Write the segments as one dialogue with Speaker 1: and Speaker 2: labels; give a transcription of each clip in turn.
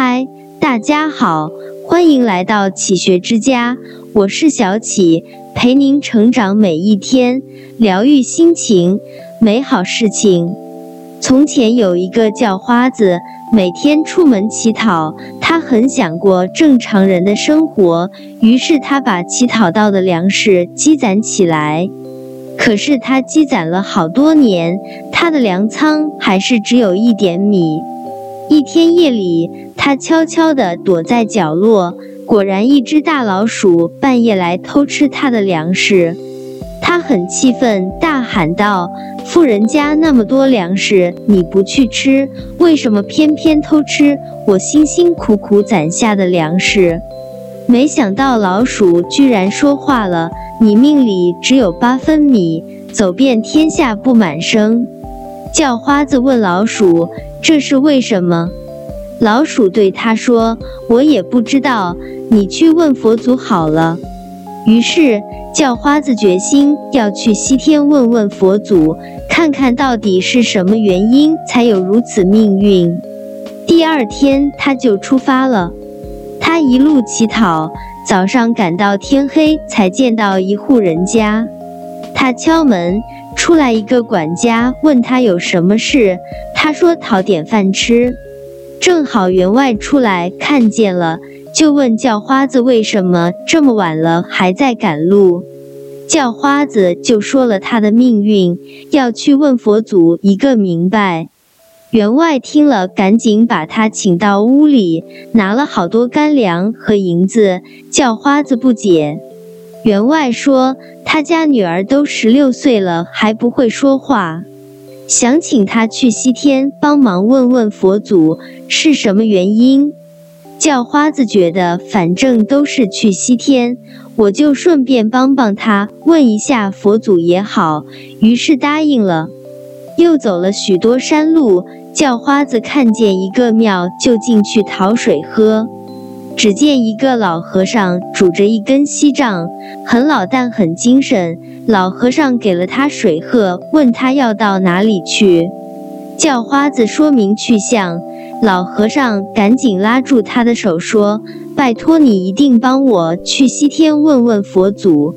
Speaker 1: 嗨，大家好，欢迎来到启学之家，我是小启，陪您成长每一天，疗愈心情，美好事情。从前有一个叫花子，每天出门乞讨，他很想过正常人的生活，于是他把乞讨到的粮食积攒起来。可是他积攒了好多年，他的粮仓还是只有一点米。一天夜里，他悄悄地躲在角落，果然一只大老鼠半夜来偷吃他的粮食。他很气愤，大喊道：“富人家那么多粮食，你不去吃，为什么偏偏偷吃我辛辛苦苦攒下的粮食？”没想到老鼠居然说话了：“你命里只有八分米，走遍天下不满生。”叫花子问老鼠：“这是为什么？”老鼠对他说：“我也不知道，你去问佛祖好了。”于是叫花子决心要去西天问问佛祖，看看到底是什么原因才有如此命运。第二天他就出发了。他一路乞讨，早上赶到天黑才见到一户人家。他敲门，出来一个管家问他有什么事。他说讨点饭吃。正好员外出来看见了，就问叫花子为什么这么晚了还在赶路。叫花子就说了他的命运，要去问佛祖一个明白。员外听了，赶紧把他请到屋里，拿了好多干粮和银子。叫花子不解，员外说他家女儿都十六岁了，还不会说话，想请他去西天帮忙问问佛祖是什么原因。叫花子觉得反正都是去西天，我就顺便帮帮他，问一下佛祖也好，于是答应了。又走了许多山路。叫花子看见一个庙，就进去讨水喝。只见一个老和尚拄着一根锡杖，很老但很精神。老和尚给了他水喝，问他要到哪里去。叫花子说明去向，老和尚赶紧拉住他的手说：“拜托你一定帮我去西天问问佛祖。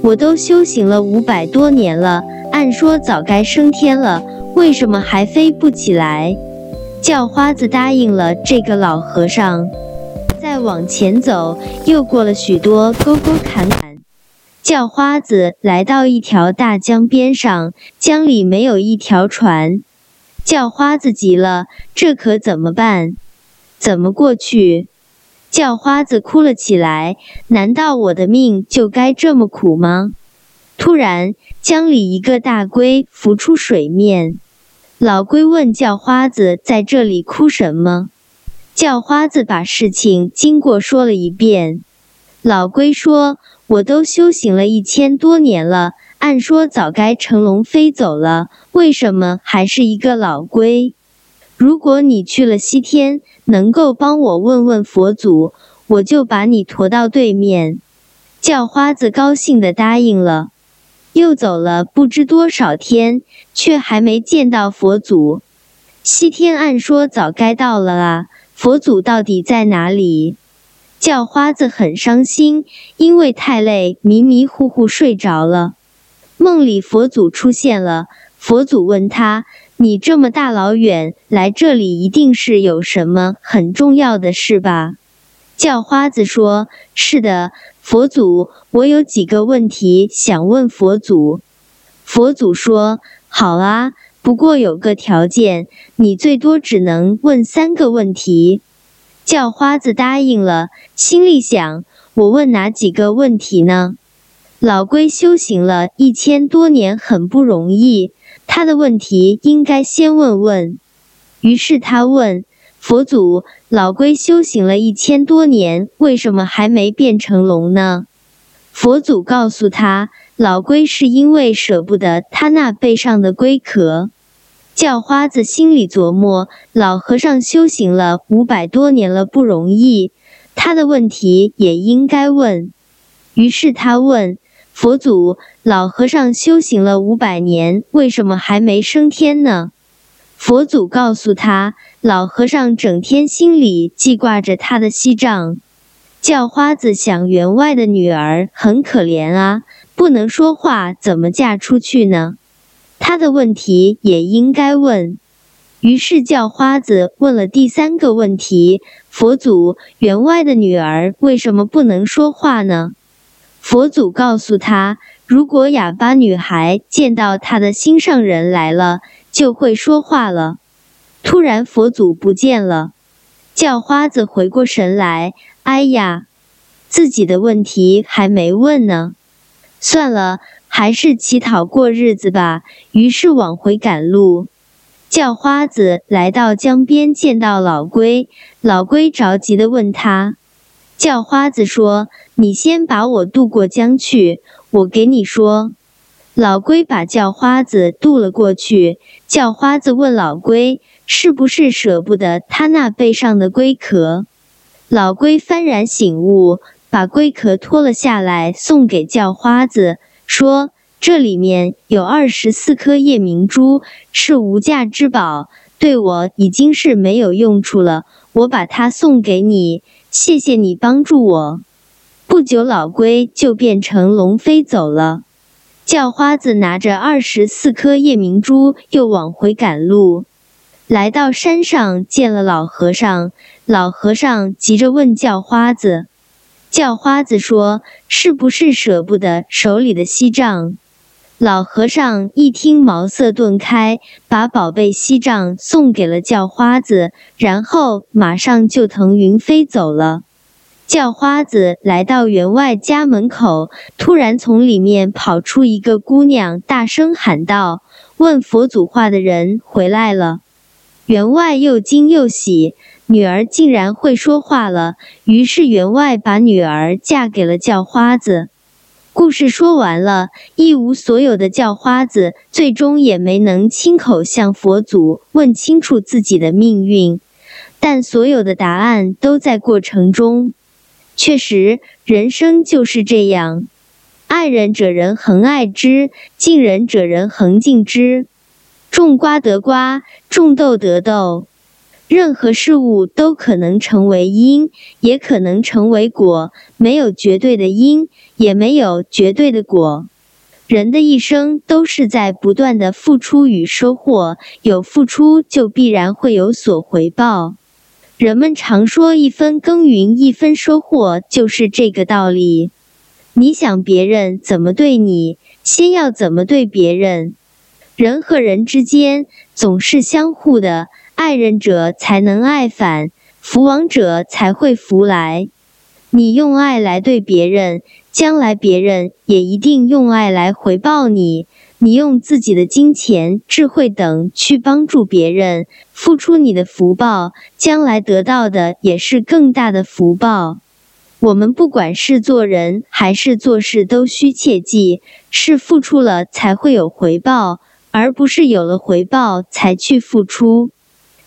Speaker 1: 我都修行了五百多年了，按说早该升天了。”为什么还飞不起来？叫花子答应了这个老和尚。再往前走，又过了许多沟沟坎坎。叫花子来到一条大江边上，江里没有一条船。叫花子急了，这可怎么办？怎么过去？叫花子哭了起来。难道我的命就该这么苦吗？突然，江里一个大龟浮出水面。老龟问叫花子：“在这里哭什么？”叫花子把事情经过说了一遍。老龟说：“我都修行了一千多年了，按说早该成龙飞走了，为什么还是一个老龟？如果你去了西天，能够帮我问问佛祖，我就把你驮到对面。”叫花子高兴地答应了。又走了不知多少天，却还没见到佛祖。西天按说早该到了啊，佛祖到底在哪里？叫花子很伤心，因为太累，迷迷糊糊睡着了。梦里佛祖出现了，佛祖问他：“你这么大老远来这里，一定是有什么很重要的事吧？”叫花子说：“是的。”佛祖，我有几个问题想问佛祖。佛祖说：“好啊，不过有个条件，你最多只能问三个问题。”叫花子答应了，心里想：我问哪几个问题呢？老龟修行了一千多年，很不容易，他的问题应该先问问。于是他问。佛祖，老龟修行了一千多年，为什么还没变成龙呢？佛祖告诉他，老龟是因为舍不得他那背上的龟壳。叫花子心里琢磨，老和尚修行了五百多年了，不容易，他的问题也应该问。于是他问佛祖，老和尚修行了五百年，为什么还没升天呢？佛祖告诉他，老和尚整天心里记挂着他的西藏。叫花子想，员外的女儿很可怜啊，不能说话，怎么嫁出去呢？他的问题也应该问。于是叫花子问了第三个问题：佛祖，员外的女儿为什么不能说话呢？佛祖告诉他，如果哑巴女孩见到她的心上人来了，就会说话了。突然，佛祖不见了，叫花子回过神来。哎呀，自己的问题还没问呢。算了，还是乞讨过日子吧。于是往回赶路。叫花子来到江边，见到老龟。老龟着急的问他：“叫花子说，你先把我渡过江去，我给你说。”老龟把叫花子渡了过去。叫花子问老龟：“是不是舍不得他那背上的龟壳？”老龟幡然醒悟，把龟壳脱了下来，送给叫花子，说：“这里面有二十四颗夜明珠，是无价之宝，对我已经是没有用处了。我把它送给你，谢谢你帮助我。”不久，老龟就变成龙飞走了。叫花子拿着二十四颗夜明珠，又往回赶路。来到山上，见了老和尚。老和尚急着问叫花子：“叫花子说，是不是舍不得手里的锡杖？”老和尚一听，茅塞顿开，把宝贝锡杖送给了叫花子，然后马上就腾云飞走了。叫花子来到员外家门口，突然从里面跑出一个姑娘，大声喊道：“问佛祖话的人回来了！”员外又惊又喜，女儿竟然会说话了。于是员外把女儿嫁给了叫花子。故事说完了，一无所有的叫花子，最终也没能亲口向佛祖问清楚自己的命运，但所有的答案都在过程中。确实，人生就是这样，爱人者人恒爱之，敬人者人恒敬之。种瓜得瓜，种豆得豆。任何事物都可能成为因，也可能成为果，没有绝对的因，也没有绝对的果。人的一生都是在不断的付出与收获，有付出就必然会有所回报。人们常说“一分耕耘一分收获”，就是这个道理。你想别人怎么对你，先要怎么对别人。人和人之间总是相互的，爱人者才能爱返，福往者才会福来。你用爱来对别人，将来别人也一定用爱来回报你。你用自己的金钱、智慧等去帮助别人，付出你的福报，将来得到的也是更大的福报。我们不管是做人还是做事，都需切记：是付出了才会有回报，而不是有了回报才去付出。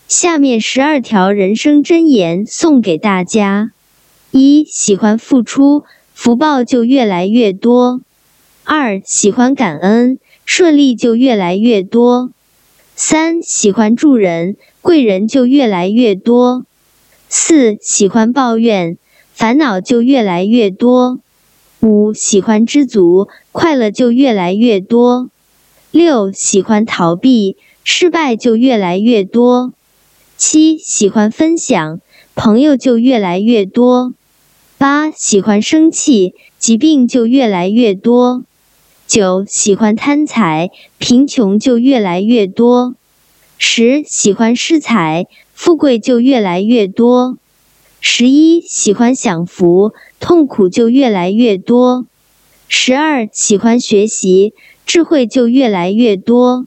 Speaker 1: 下面十二条人生箴言送给大家：一、喜欢付出，福报就越来越多；二、喜欢感恩。顺利就越来越多。三喜欢助人，贵人就越来越多。四喜欢抱怨，烦恼就越来越多。五喜欢知足，快乐就越来越多。六喜欢逃避，失败就越来越多。七喜欢分享，朋友就越来越多。八喜欢生气，疾病就越来越多。九喜欢贪财，贫穷就越来越多；十喜欢失财，富贵就越来越多；十一喜欢享福，痛苦就越来越多；十二喜欢学习，智慧就越来越多。